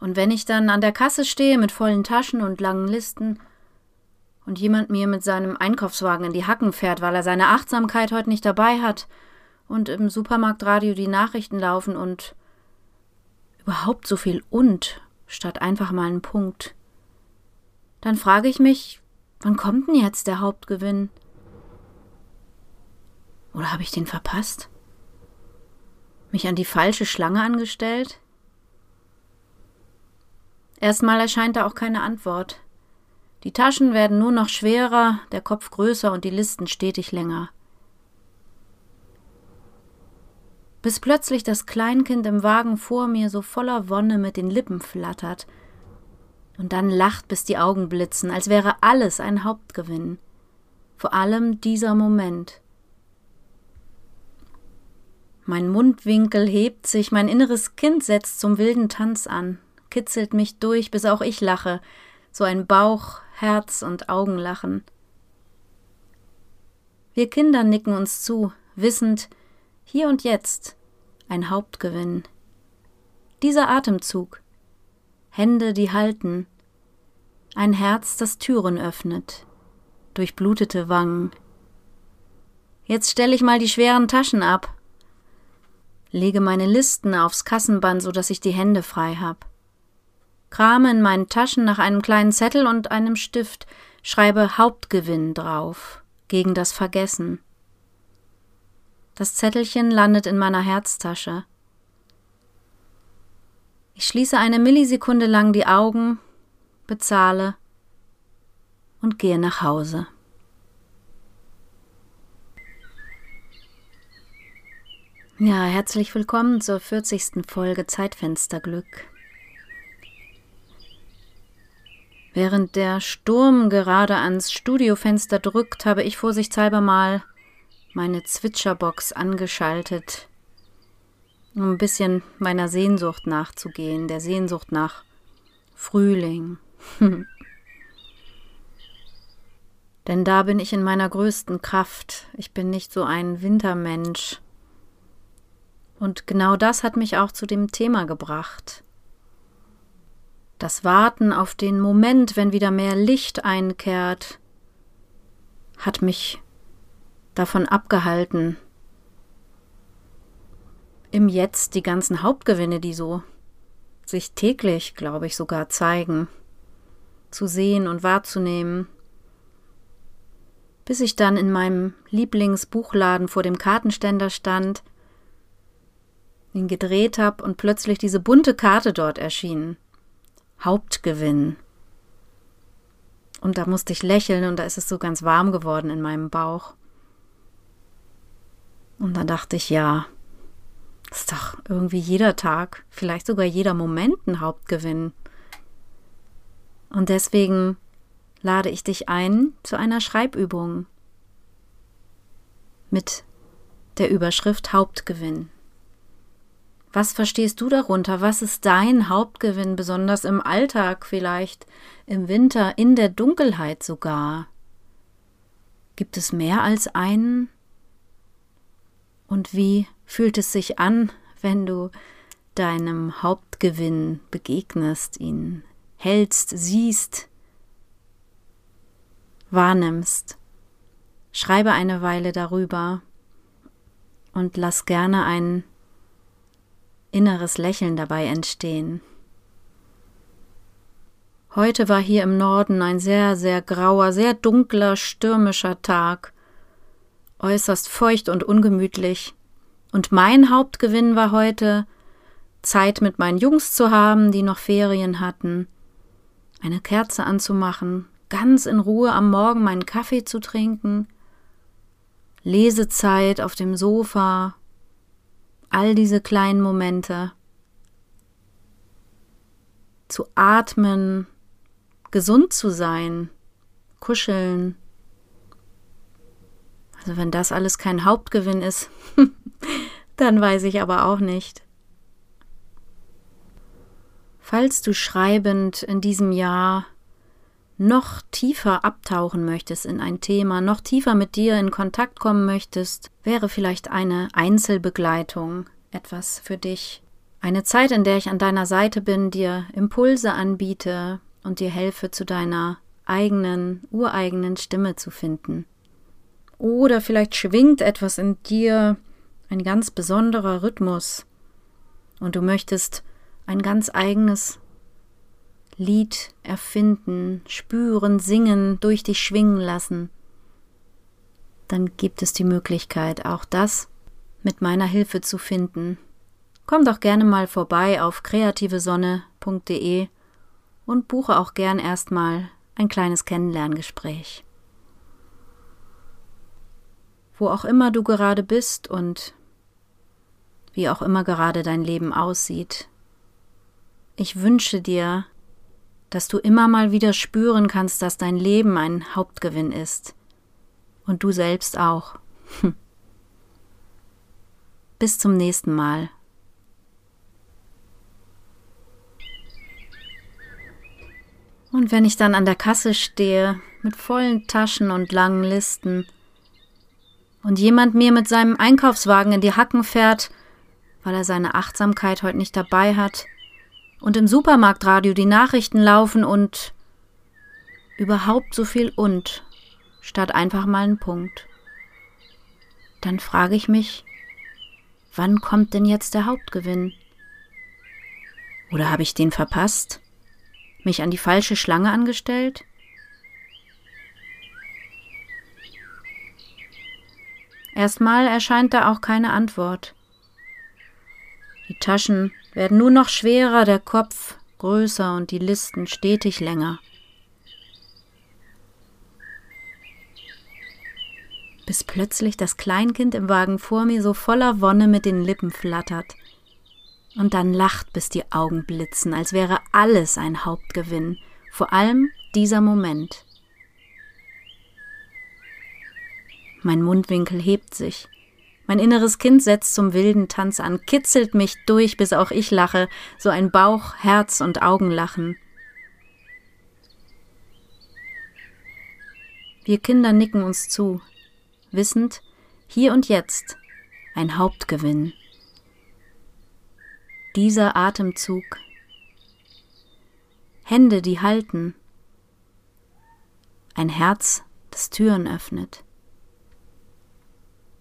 Und wenn ich dann an der Kasse stehe mit vollen Taschen und langen Listen und jemand mir mit seinem Einkaufswagen in die Hacken fährt, weil er seine Achtsamkeit heute nicht dabei hat und im Supermarktradio die Nachrichten laufen und überhaupt so viel und statt einfach mal einen Punkt, dann frage ich mich, wann kommt denn jetzt der Hauptgewinn? Oder habe ich den verpasst? mich an die falsche Schlange angestellt? Erstmal erscheint da auch keine Antwort. Die Taschen werden nur noch schwerer, der Kopf größer und die Listen stetig länger. Bis plötzlich das Kleinkind im Wagen vor mir so voller Wonne mit den Lippen flattert und dann lacht, bis die Augen blitzen, als wäre alles ein Hauptgewinn. Vor allem dieser Moment. Mein Mundwinkel hebt sich, mein inneres Kind setzt zum wilden Tanz an, kitzelt mich durch, bis auch ich lache, so ein Bauch, Herz und Augenlachen. Wir Kinder nicken uns zu, wissend, hier und jetzt ein Hauptgewinn. Dieser Atemzug, Hände, die halten, ein Herz, das Türen öffnet, durchblutete Wangen. Jetzt stelle ich mal die schweren Taschen ab, lege meine Listen aufs Kassenband, so dass ich die Hände frei hab. Krame in meinen Taschen nach einem kleinen Zettel und einem Stift, schreibe Hauptgewinn drauf, gegen das Vergessen. Das Zettelchen landet in meiner Herztasche. Ich schließe eine Millisekunde lang die Augen, bezahle und gehe nach Hause. Ja, herzlich willkommen zur 40. Folge Zeitfensterglück. Während der Sturm gerade ans Studiofenster drückt, habe ich vorsichtshalber mal meine Zwitscherbox angeschaltet, um ein bisschen meiner Sehnsucht nachzugehen, der Sehnsucht nach Frühling. Denn da bin ich in meiner größten Kraft. Ich bin nicht so ein Wintermensch und genau das hat mich auch zu dem Thema gebracht. Das Warten auf den Moment, wenn wieder mehr Licht einkehrt, hat mich davon abgehalten, im Jetzt die ganzen Hauptgewinne, die so sich täglich, glaube ich, sogar zeigen, zu sehen und wahrzunehmen, bis ich dann in meinem Lieblingsbuchladen vor dem Kartenständer stand ihn gedreht habe und plötzlich diese bunte Karte dort erschien. Hauptgewinn. Und da musste ich lächeln und da ist es so ganz warm geworden in meinem Bauch. Und dann dachte ich, ja, ist doch irgendwie jeder Tag, vielleicht sogar jeder Moment ein Hauptgewinn. Und deswegen lade ich dich ein zu einer Schreibübung mit der Überschrift Hauptgewinn. Was verstehst du darunter? Was ist dein Hauptgewinn, besonders im Alltag vielleicht, im Winter, in der Dunkelheit sogar? Gibt es mehr als einen? Und wie fühlt es sich an, wenn du deinem Hauptgewinn begegnest, ihn hältst, siehst, wahrnimmst? Schreibe eine Weile darüber und lass gerne ein inneres Lächeln dabei entstehen. Heute war hier im Norden ein sehr, sehr grauer, sehr dunkler, stürmischer Tag, äußerst feucht und ungemütlich, und mein Hauptgewinn war heute, Zeit mit meinen Jungs zu haben, die noch Ferien hatten, eine Kerze anzumachen, ganz in Ruhe am Morgen meinen Kaffee zu trinken, Lesezeit auf dem Sofa, all diese kleinen Momente. zu atmen, gesund zu sein, kuscheln. Also wenn das alles kein Hauptgewinn ist, dann weiß ich aber auch nicht. Falls du schreibend in diesem Jahr noch tiefer abtauchen möchtest in ein Thema, noch tiefer mit dir in Kontakt kommen möchtest, wäre vielleicht eine Einzelbegleitung etwas für dich. Eine Zeit, in der ich an deiner Seite bin, dir Impulse anbiete und dir helfe, zu deiner eigenen, ureigenen Stimme zu finden. Oder vielleicht schwingt etwas in dir, ein ganz besonderer Rhythmus, und du möchtest ein ganz eigenes Lied erfinden, spüren, singen, durch dich schwingen lassen, dann gibt es die Möglichkeit, auch das mit meiner Hilfe zu finden. Komm doch gerne mal vorbei auf kreativesonne.de und buche auch gern erstmal ein kleines Kennenlerngespräch. Wo auch immer du gerade bist und wie auch immer gerade dein Leben aussieht, ich wünsche dir, dass du immer mal wieder spüren kannst, dass dein Leben ein Hauptgewinn ist. Und du selbst auch. Bis zum nächsten Mal. Und wenn ich dann an der Kasse stehe, mit vollen Taschen und langen Listen, und jemand mir mit seinem Einkaufswagen in die Hacken fährt, weil er seine Achtsamkeit heute nicht dabei hat, und im Supermarktradio die Nachrichten laufen und überhaupt so viel und statt einfach mal ein Punkt. Dann frage ich mich, wann kommt denn jetzt der Hauptgewinn? Oder habe ich den verpasst? Mich an die falsche Schlange angestellt? Erstmal erscheint da auch keine Antwort. Die Taschen werden nur noch schwerer, der Kopf größer und die Listen stetig länger. Bis plötzlich das Kleinkind im Wagen vor mir so voller Wonne mit den Lippen flattert und dann lacht, bis die Augen blitzen, als wäre alles ein Hauptgewinn, vor allem dieser Moment. Mein Mundwinkel hebt sich. Mein inneres Kind setzt zum wilden Tanz an, kitzelt mich durch, bis auch ich lache, so ein Bauch, Herz und Augenlachen. Wir Kinder nicken uns zu, wissend, hier und jetzt ein Hauptgewinn. Dieser Atemzug, Hände, die halten, ein Herz, das Türen öffnet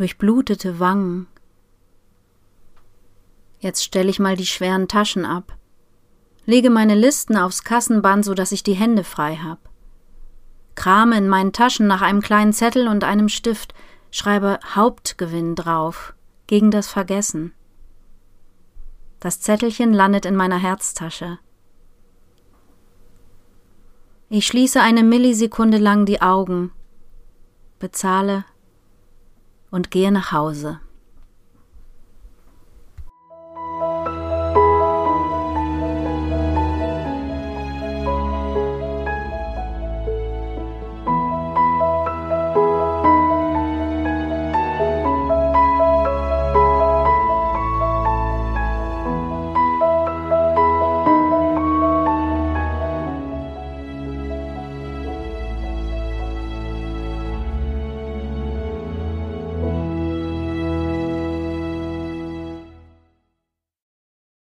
durchblutete Wangen. Jetzt stelle ich mal die schweren Taschen ab, lege meine Listen aufs Kassenband, so dass ich die Hände frei hab. Krame in meinen Taschen nach einem kleinen Zettel und einem Stift, schreibe Hauptgewinn drauf, gegen das Vergessen. Das Zettelchen landet in meiner Herztasche. Ich schließe eine Millisekunde lang die Augen, bezahle und gehe nach Hause.